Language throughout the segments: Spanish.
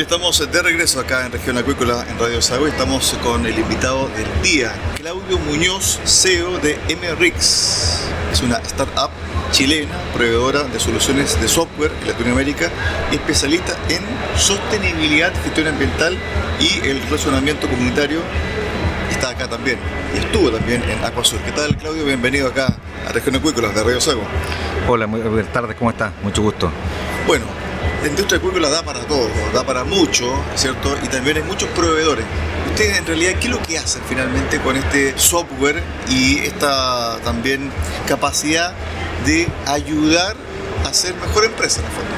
Estamos de regreso acá en Región Acuícola en Radio Sago y estamos con el invitado del día, Claudio Muñoz, CEO de MRix. Es una startup chilena, proveedora de soluciones de software en Latinoamérica, especialista en sostenibilidad, gestión ambiental y el relacionamiento comunitario. Está acá también y estuvo también en Acuasur. ¿Qué tal, Claudio? Bienvenido acá a Región Acuícola de Radio Sago. Hola, muy buenas tardes, ¿cómo estás? Mucho gusto. Bueno, la industria acuícola da para todo, da para mucho, ¿cierto? Y también hay muchos proveedores. Ustedes en realidad, ¿qué es lo que hacen finalmente con este software y esta también capacidad de ayudar a ser mejor empresa en el fondo?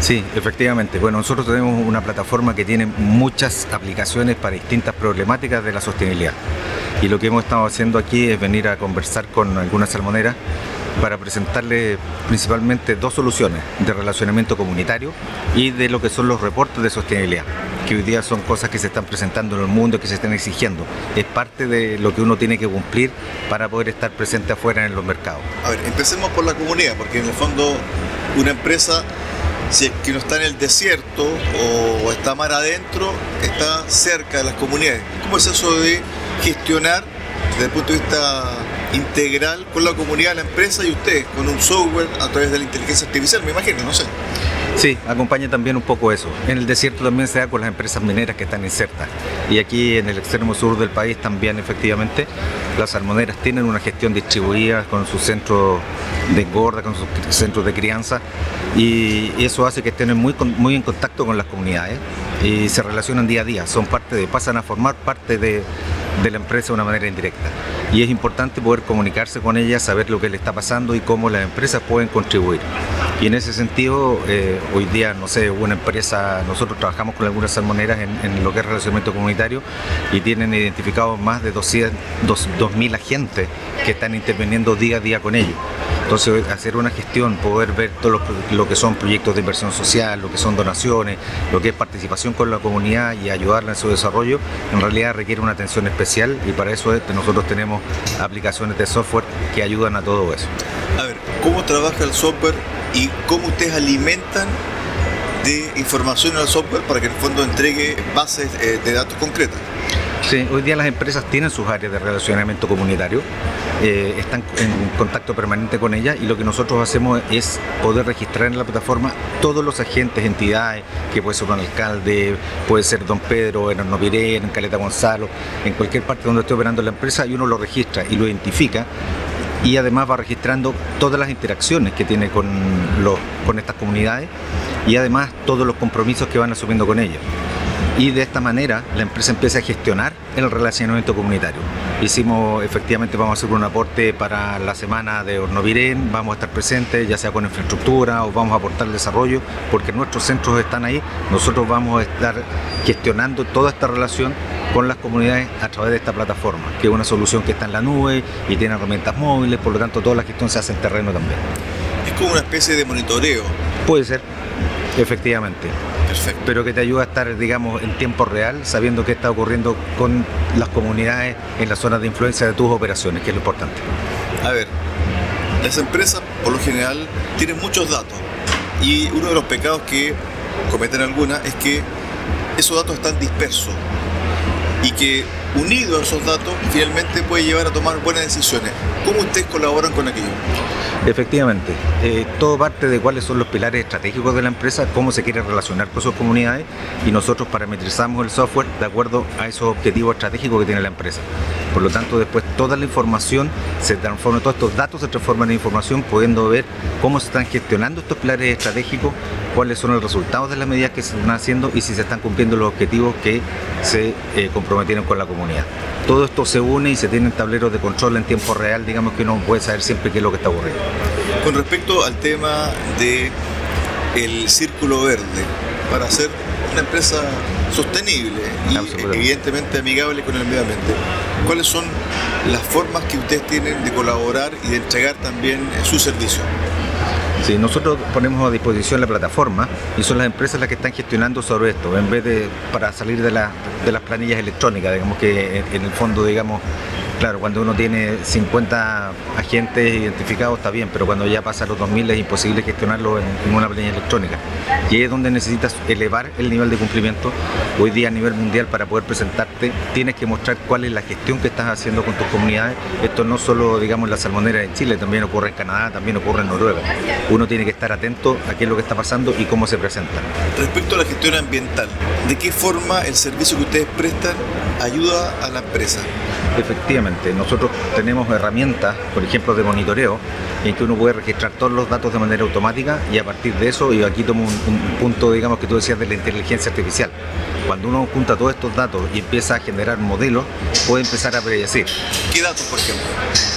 Sí, efectivamente. Bueno, nosotros tenemos una plataforma que tiene muchas aplicaciones para distintas problemáticas de la sostenibilidad. Y lo que hemos estado haciendo aquí es venir a conversar con algunas salmoneras para presentarles principalmente dos soluciones de relacionamiento comunitario y de lo que son los reportes de sostenibilidad, que hoy día son cosas que se están presentando en el mundo, que se están exigiendo. Es parte de lo que uno tiene que cumplir para poder estar presente afuera en los mercados. A ver, empecemos por la comunidad, porque en el fondo una empresa si es que no está en el desierto o está mar adentro, está cerca de las comunidades. ¿Cómo es eso de gestionar desde el punto de vista integral con la comunidad, la empresa y usted, con un software a través de la inteligencia artificial, me imagino, no sé. Sí, acompaña también un poco eso. En el desierto también se da con las empresas mineras que están insertas. Y aquí en el extremo sur del país también efectivamente las salmoneras tienen una gestión distribuida con sus centros de engorda, con sus centros de crianza y eso hace que estén muy, muy en contacto con las comunidades y se relacionan día a día, son parte de, pasan a formar parte de, de la empresa de una manera indirecta. Y es importante poder comunicarse con ellas, saber lo que le está pasando y cómo las empresas pueden contribuir. Y en ese sentido, eh, hoy día, no sé, una empresa, nosotros trabajamos con algunas salmoneras en, lo que es relacionamiento comunitario y tienen identificados más de 200, 2.000 agentes que están interviniendo día a día con ellos. Entonces, hacer una gestión, poder ver todo lo, que son proyectos de inversión social, lo que son donaciones, lo que es participación con la comunidad y ayudarla en su desarrollo, en realidad requiere una atención especial y para eso nosotros tenemos aplicaciones de software que ayudan a todo eso. A ver, ¿cómo trabaja el software y cómo ustedes alimentan de información al software para que el fondo entregue bases eh, de datos concretas? Sí, hoy día las empresas tienen sus áreas de relacionamiento comunitario, eh, están en contacto permanente con ellas y lo que nosotros hacemos es poder registrar en la plataforma todos los agentes, entidades, que puede ser un alcalde, puede ser don Pedro, en Hornoviré, en Caleta Gonzalo, en cualquier parte donde esté operando la empresa y uno lo registra y lo identifica y además va registrando todas las interacciones que tiene con estas comunidades y además todos los compromisos que van asumiendo con ellas y de esta manera la empresa empieza a gestionar el relacionamiento comunitario. Hicimos, efectivamente, vamos a hacer un aporte para la semana de Hornovirén, vamos a estar presentes, ya sea con infraestructura o vamos a aportar desarrollo, porque nuestros centros están ahí, nosotros vamos a estar gestionando toda esta relación con las comunidades a través de esta plataforma, que es una solución que está en la nube y tiene herramientas móviles, por lo tanto toda la gestión se hace en terreno también. Es como una especie de monitoreo. Puede ser, efectivamente. Pero que te ayuda a estar, digamos, en tiempo real, sabiendo qué está ocurriendo con las comunidades en las zonas de influencia de tus operaciones, que es lo importante. A ver, las empresas, por lo general, tienen muchos datos. Y uno de los pecados que cometen algunas es que esos datos están dispersos y que unido a esos datos finalmente puede llevar a tomar buenas decisiones. ¿Cómo ustedes colaboran con aquello? Efectivamente, eh, todo parte de cuáles son los pilares estratégicos de la empresa, cómo se quiere relacionar con sus comunidades y nosotros parametrizamos el software de acuerdo a esos objetivos estratégicos que tiene la empresa. Por lo tanto, después toda la información se transforma, todos estos datos se transforman en información, pudiendo ver cómo se están gestionando estos pilares estratégicos, cuáles son los resultados de las medidas que se están haciendo y si se están cumpliendo los objetivos que se eh, comprometieron con la comunidad. Todo esto se une y se tienen tableros de control en tiempo real, digamos que uno puede saber siempre qué es lo que está ocurriendo. Con respecto al tema de el círculo verde, para hacer una empresa sostenible y evidentemente amigable con el medio ambiente, ¿cuáles son las formas que ustedes tienen de colaborar y de entregar también su servicio? Sí, nosotros ponemos a disposición la plataforma y son las empresas las que están gestionando sobre esto, en vez de para salir de, de las planillas electrónicas, digamos que en el fondo, digamos, Claro, cuando uno tiene 50 agentes identificados está bien, pero cuando ya pasa los 2000 es imposible gestionarlo en, una planilla electrónica. Y ahí es donde necesitas elevar el nivel de cumplimiento. Hoy día a nivel mundial para poder presentarte tienes que mostrar cuál es la gestión que estás haciendo con tus comunidades. Esto no solo, digamos, la salmonera en Chile, también ocurre en Canadá, también ocurre en Noruega. Uno tiene que estar atento a qué es lo que está pasando y cómo se presenta. Respecto a la gestión ambiental, ¿de qué forma el servicio que ustedes prestan ayuda a la empresa? Efectivamente, nosotros tenemos herramientas, por ejemplo, de monitoreo, en que uno puede registrar todos los datos de manera automática y a partir de eso, y aquí tomo un, punto, digamos, que tú decías de la inteligencia artificial. Cuando uno junta todos estos datos y empieza a generar modelos, puede empezar a predecir. ¿Qué datos, por ejemplo?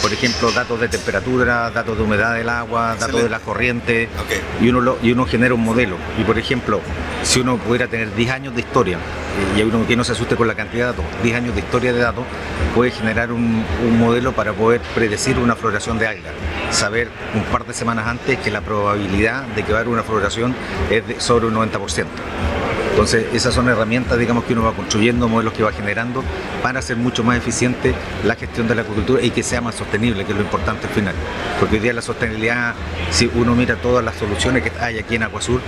Por ejemplo, datos de temperatura, datos de humedad del agua, datos de la corriente, y, uno y uno genera un modelo. Y por ejemplo, si uno pudiera tener 10 años de historia, y uno que no se asuste con la cantidad de datos, 10 años de historia de datos, puede generar un, modelo para poder predecir una floración de algas. Saber un par de semanas antes que la probabilidad de que va a haber una floración es de sobre un 90%. Entonces, esas son herramientas, digamos, que uno va construyendo, modelos que va generando para hacer mucho más eficiente la gestión de la agricultura y que sea más sostenible, que es lo importante al final. Porque hoy día la sostenibilidad, si uno mira todas las soluciones que hay aquí en Aguasur,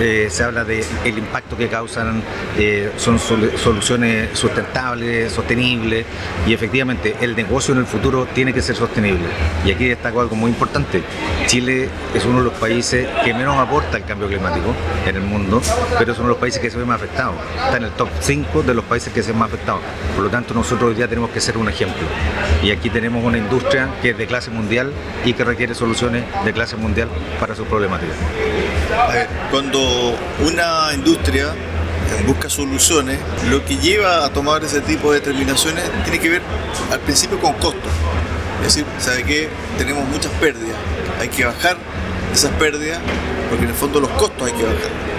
eh, se habla del impacto que causan, eh, son soluciones sustentables, sostenibles y efectivamente el negocio en el futuro tiene que ser sostenible. Y aquí destaco algo muy importante. Chile es uno de los países que menos aporta el cambio climático en el mundo, pero es uno de los países que se ve más afectado. Está en el top 5 de los países que se ven más afectados. Por lo tanto, nosotros hoy día tenemos que ser un ejemplo. Y aquí tenemos una industria que es de clase mundial y que requiere soluciones de clase mundial para sus problemáticas. cuando una industria busca soluciones, lo que lleva a tomar ese tipo de determinaciones tiene que ver al principio con costos. Es decir, sabe que tenemos muchas pérdidas, hay que bajar esas pérdidas porque en el fondo los costos hay que bajar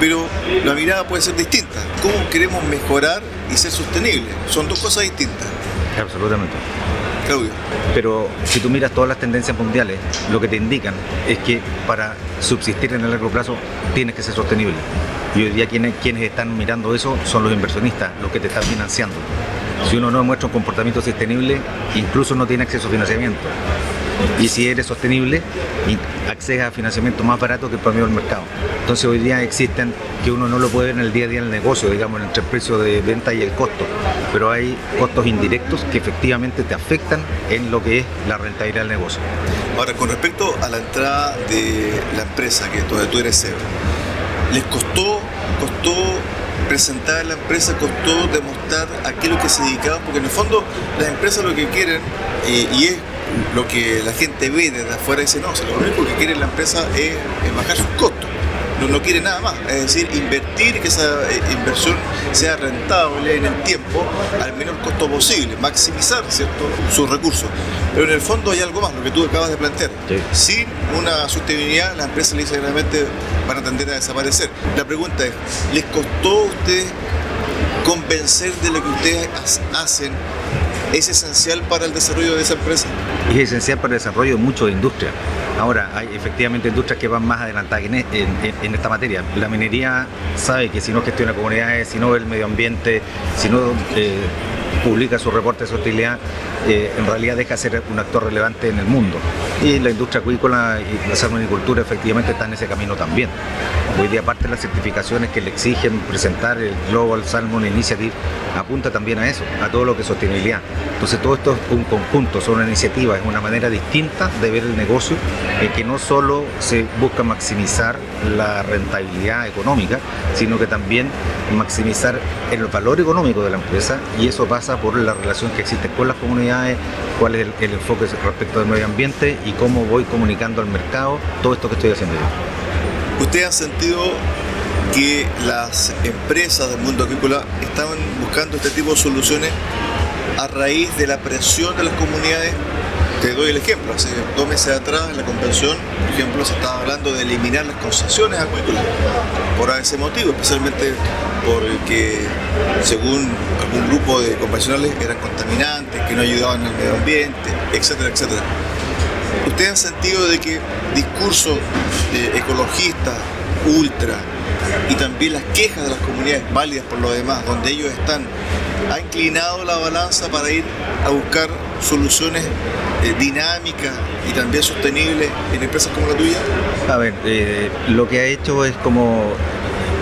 pero la mirada puede ser distinta. ¿Cómo queremos mejorar y ser sostenibles? Son dos cosas distintas. Absolutamente. Claudio. Pero si tú miras todas las tendencias mundiales, lo que te indican es que para subsistir en el largo plazo tienes que ser sostenible. Y hoy día quienes, quienes están mirando eso son los inversionistas, los que te están financiando. Si uno no muestra un comportamiento sostenible, incluso no tiene acceso a financiamiento. Y si eres sostenible, accedes a financiamiento más barato que el promedio del mercado. Entonces hoy día existen que uno no lo puede ver en el día a día en el negocio, digamos, entre el precio de venta y el costo, pero hay costos indirectos que efectivamente te afectan en lo que es la rentabilidad del negocio. Ahora, con respecto a la entrada de la empresa, que donde tú eres CEO, ¿les costó, costó presentar la empresa, costó demostrar a qué es lo que se dedicaban? Porque en el fondo las empresas lo que quieren, eh, y es lo que la gente ve desde afuera dice, no, lo único que quiere la empresa es, bajar sus costos. No, no, quiere nada más, es decir, invertir, que esa eh, inversión sea rentable en el tiempo al menor costo posible, maximizar ¿cierto? sus recursos. Pero en el fondo hay algo más, lo que tú acabas de plantear. Sin una sostenibilidad, las empresas realmente van a tender a desaparecer. La pregunta es, ¿les costó a ustedes convencer de lo que ustedes hacen es esencial para el desarrollo de esa empresa? Es esencial para el desarrollo de mucho de industria. Ahora, hay efectivamente industrias que van más adelantadas en, en, esta materia. La minería sabe que si no gestiona comunidades, si no el medio ambiente, si no eh, publica su reporte de sostenibilidad, eh, en realidad deja de ser un actor relevante en el mundo. Y la industria acuícola y la salmonicultura efectivamente están en ese camino también. Hoy día parte de las certificaciones que le exigen presentar el Global Salmon Initiative apunta también a eso, a todo lo que es sostenibilidad. Entonces todo esto es un conjunto, son una iniciativa, es una manera distinta de ver el negocio en que no solo se busca maximizar la rentabilidad económica, sino que también maximizar el valor económico de la empresa y eso pasa por la relación que existe con las comunidades, cuál es el, enfoque respecto del medio ambiente y cómo voy comunicando al mercado todo esto que estoy haciendo yo. ¿Ustedes han sentido que las empresas del mundo agrícola estaban buscando este tipo de soluciones a raíz de la presión de las comunidades te doy el ejemplo, hace dos meses atrás en la convención, por ejemplo, se estaba hablando de eliminar las concesiones acuícolas por ese motivo, especialmente porque según algún grupo de convencionales eran contaminantes, que no ayudaban al medio ambiente, etcétera, etcétera. ¿Ustedes han sentido de que discursos ecologistas ultra y también las quejas de las comunidades válidas por lo demás, donde ellos están, ha inclinado la balanza para ir a buscar soluciones eh, dinámicas y también sostenibles en empresas como la tuya? A ver, eh, lo que ha hecho es como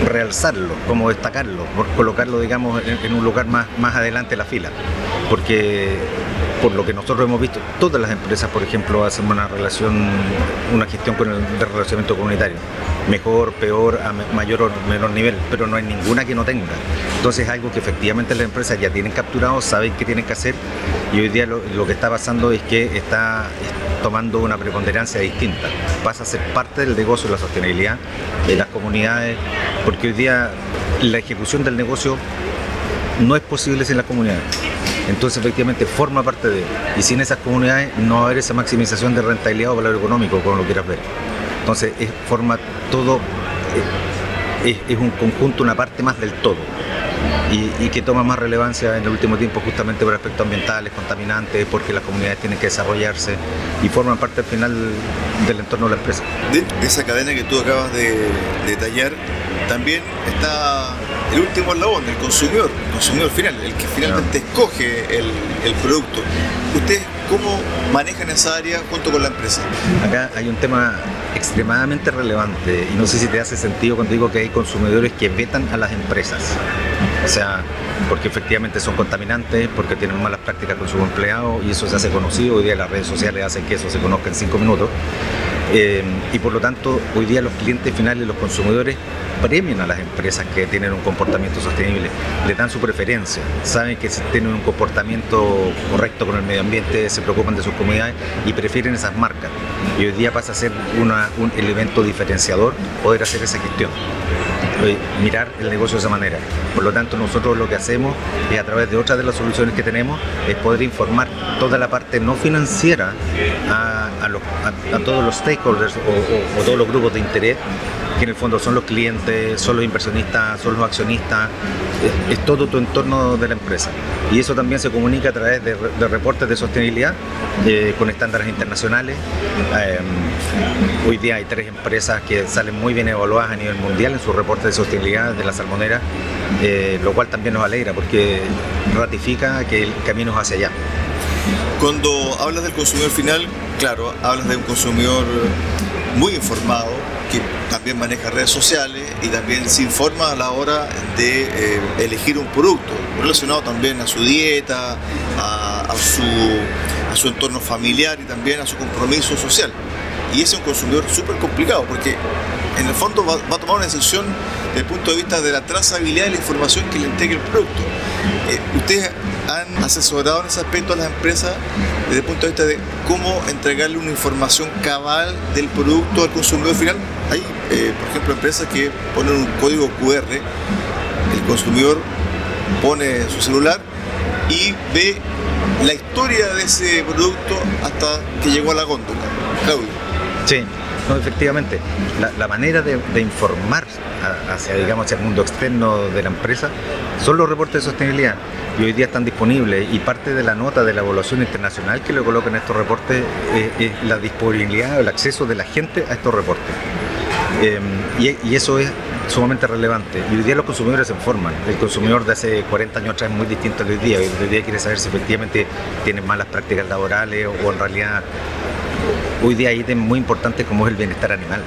realzarlo, como destacarlo, colocarlo, digamos, en, un lugar más, más adelante de la fila. Porque por lo que nosotros hemos visto, todas las empresas, por ejemplo, hacen una relación, una gestión con el relacionamiento comunitario. Mejor, peor, a mayor o menor nivel, pero no hay ninguna que no tenga. Entonces es algo que efectivamente las empresas ya tienen capturado, saben qué tienen que hacer y hoy día lo, que está pasando es que está tomando una preponderancia distinta. Pasa a ser parte del negocio de la sostenibilidad de las comunidades, porque hoy día la ejecución del negocio no es posible sin las comunidades. Entonces efectivamente forma parte de Y sin esas comunidades no va a haber esa maximización de rentabilidad o valor económico, como lo quieras ver. Entonces es, forma todo, eh, es, un conjunto, una parte más del todo. Y, que toma más relevancia en el último tiempo justamente por aspectos ambientales, contaminantes, porque las comunidades tienen que desarrollarse y forman parte al final del entorno de la empresa. De esa cadena que tú acabas de detallar, también está el último eslabón, el consumidor, el consumidor final, el que finalmente escoge el, el producto. ¿Ustedes cómo manejan esa área junto con la empresa? Acá hay un tema extremadamente relevante y no sé si te hace sentido cuando digo que hay consumidores que vetan a las empresas. O sea, porque efectivamente son contaminantes, porque tienen malas prácticas con sus empleados y eso se hace conocido. Hoy día las redes sociales hacen que eso se conozca en cinco minutos. Eh, y por lo tanto, hoy día los clientes finales, los consumidores, premian a las empresas que tienen un comportamiento sostenible, le dan su preferencia, saben que si tienen un comportamiento correcto con el medio ambiente, se preocupan de sus comunidades y prefieren esas marcas. Y hoy día pasa a ser un elemento diferenciador poder hacer esa gestión mirar el negocio de esa manera. Por lo tanto, nosotros lo que hacemos es a través de otras de las soluciones que tenemos es poder informar toda la parte no financiera a, todos los stakeholders o, todos los grupos de interés que en el fondo son los clientes, son los inversionistas, son los accionistas, es, todo tu entorno de la empresa. Y eso también se comunica a través de, reportes de sostenibilidad eh, con estándares internacionales. Eh, hoy día hay tres empresas que salen muy bien evaluadas a nivel mundial en sus reportes de sostenibilidad de la salmonera, eh, lo cual también nos alegra porque ratifica que el camino es hacia allá. Cuando hablas del consumidor final, claro, hablas de un consumidor muy informado, que también maneja redes sociales y también se informa a la hora de eh, elegir un producto, relacionado también a su dieta, a, su, a su entorno familiar y también a su compromiso social. Y ese es un consumidor súper complicado porque en el fondo va, a tomar una decisión desde el punto de vista de la trazabilidad de la información que le entregue el producto. Eh, ustedes han asesorado en ese aspecto a las empresas desde el punto de vista de cómo entregarle una información cabal del producto al consumidor final. Hay, eh, por ejemplo, empresas que ponen un código QR, el consumidor pone su celular y ve la historia de ese producto hasta que llegó a la góndola. Claudio. Sí, no, efectivamente, la, manera de, informar hacia, digamos, hacia el mundo externo de la empresa son los reportes de sostenibilidad y hoy día están disponibles y parte de la nota de la evaluación internacional que le colocan estos reportes es, la disponibilidad o el acceso de la gente a estos reportes. Em, y, eso es sumamente relevante. Y hoy día los consumidores se informan. El consumidor de hace 40 años atrás es muy distinto al de hoy día. Hoy día quiere saber si efectivamente tienen malas prácticas laborales o en realidad hoy día hay ítems muy importantes como es el bienestar animal.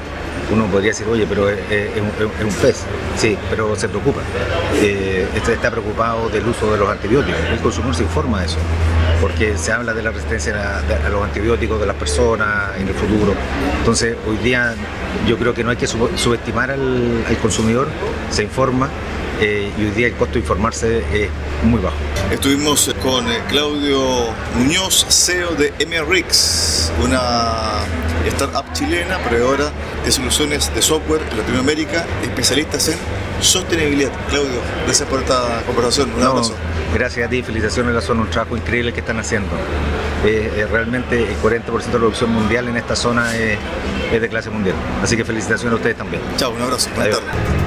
Uno podría decir, oye, pero es, un, pez, sí, pero se preocupa. Eh, este está preocupado del uso de los antibióticos. El consumidor se informa de eso, porque se habla de la resistencia a, los antibióticos de las personas en el futuro. Entonces, hoy día yo creo que no hay que subestimar al consumidor, se informa eh, y hoy día el costo de informarse es muy bajo. Estuvimos con eh, Claudio Muñoz, CEO de Una startup chilena, proveedora de soluciones de software en Latinoamérica, especialistas en sostenibilidad. Claudio, gracias por esta conversación. Un abrazo. Gracias a ti, felicitaciones, son un trabajo increíble que están haciendo. Eh, realmente el 40% de la producción mundial en esta zona es, de clase mundial. Así que felicitaciones a ustedes también. Chao, un abrazo. Buenas tardes.